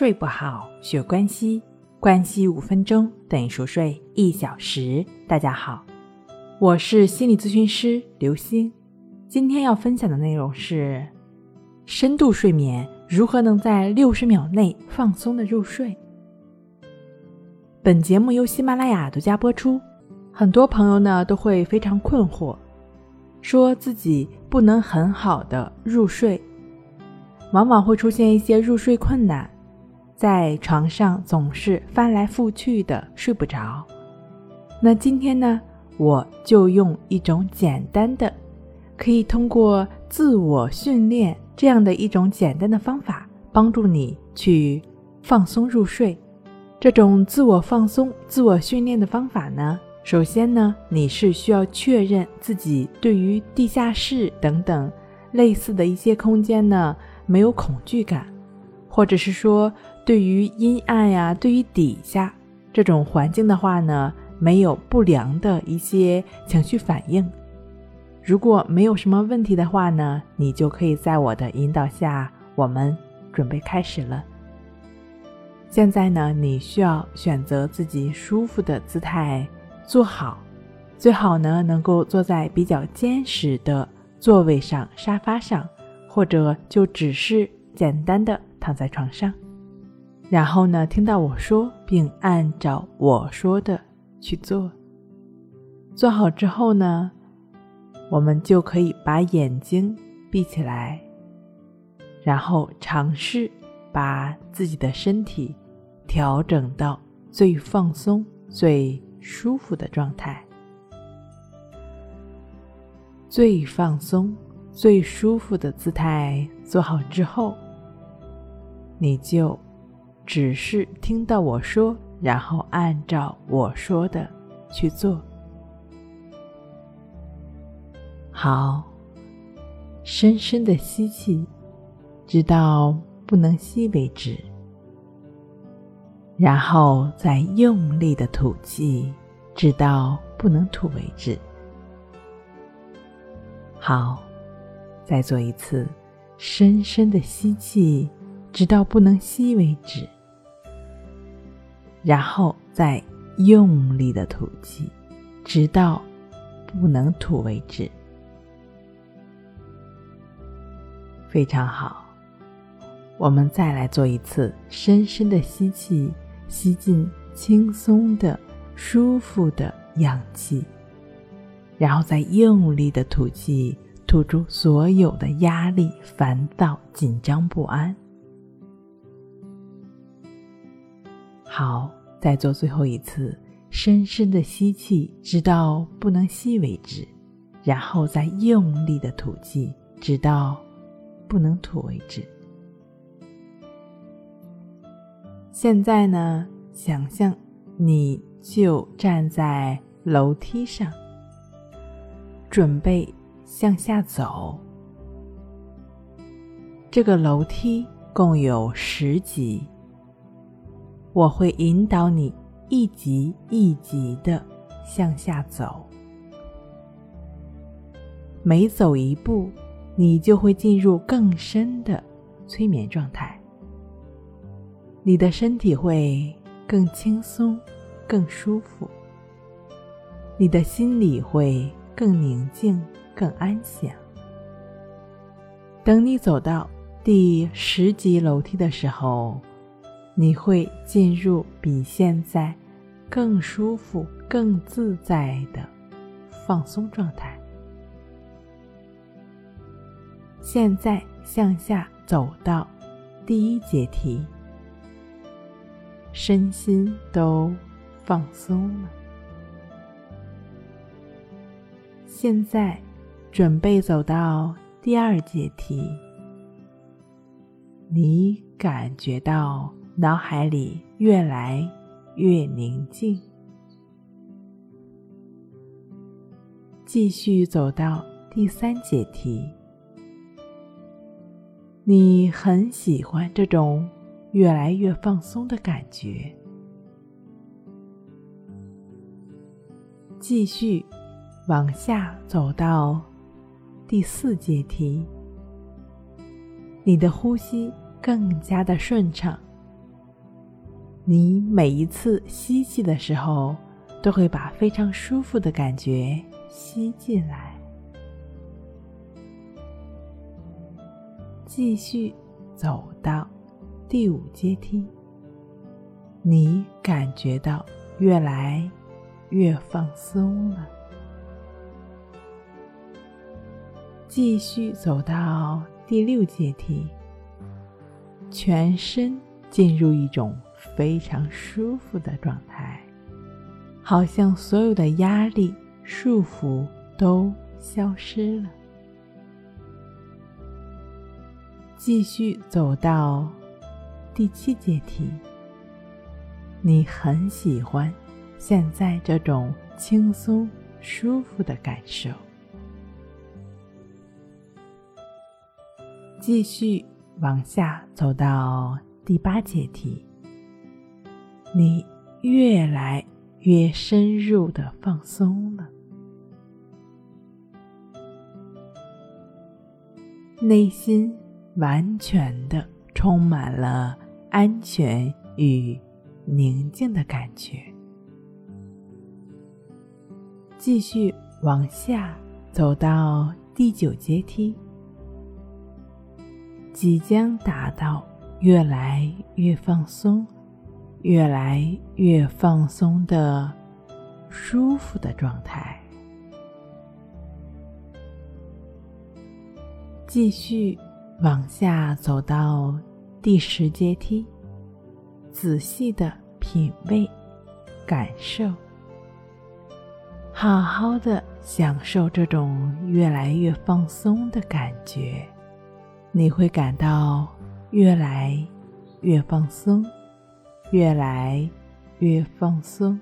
睡不好，学关西，关系五分钟等于熟睡一小时。大家好，我是心理咨询师刘星。今天要分享的内容是深度睡眠如何能在六十秒内放松的入睡。本节目由喜马拉雅独家播出。很多朋友呢都会非常困惑，说自己不能很好的入睡，往往会出现一些入睡困难。在床上总是翻来覆去的睡不着，那今天呢，我就用一种简单的，可以通过自我训练这样的一种简单的方法，帮助你去放松入睡。这种自我放松、自我训练的方法呢，首先呢，你是需要确认自己对于地下室等等类似的一些空间呢没有恐惧感，或者是说。对于阴暗呀，对于底下这种环境的话呢，没有不良的一些情绪反应。如果没有什么问题的话呢，你就可以在我的引导下，我们准备开始了。现在呢，你需要选择自己舒服的姿态坐好，最好呢能够坐在比较坚实的座位上、沙发上，或者就只是简单的躺在床上。然后呢，听到我说，并按照我说的去做。做好之后呢，我们就可以把眼睛闭起来，然后尝试把自己的身体调整到最放松、最舒服的状态。最放松、最舒服的姿态做好之后，你就。只是听到我说，然后按照我说的去做。好，深深的吸气，直到不能吸为止，然后再用力的吐气，直到不能吐为止。好，再做一次，深深的吸气，直到不能吸为止。然后再用力的吐气，直到不能吐为止。非常好，我们再来做一次，深深的吸气，吸进轻松的、舒服的氧气，然后再用力的吐气，吐出所有的压力、烦躁、紧张、不安。好，再做最后一次，深深的吸气，直到不能吸为止，然后再用力的吐气，直到不能吐为止。现在呢，想象你就站在楼梯上，准备向下走。这个楼梯共有十级。我会引导你一级一级的向下走，每走一步，你就会进入更深的催眠状态。你的身体会更轻松、更舒服，你的心里会更宁静、更安详。等你走到第十级楼梯的时候。你会进入比现在更舒服、更自在的放松状态。现在向下走到第一阶梯，身心都放松了。现在准备走到第二阶梯，你感觉到。脑海里越来越宁静，继续走到第三阶梯。你很喜欢这种越来越放松的感觉。继续往下走到第四阶梯，你的呼吸更加的顺畅。你每一次吸气的时候，都会把非常舒服的感觉吸进来。继续走到第五阶梯，你感觉到越来越放松了。继续走到第六阶梯，全身进入一种非常舒服的状态，好像所有的压力、束缚都消失了。继续走到第七阶梯，你很喜欢现在这种轻松舒服的感受。继续往下走到第八阶梯，你越来越深入的放松了，内心。完全的充满了安全与宁静的感觉。继续往下走到第九阶梯，即将达到越来越放松、越来越放松的舒服的状态。继续。往下走到第十阶梯，仔细的品味、感受，好好的享受这种越来越放松的感觉。你会感到越来越放松，越来越放松。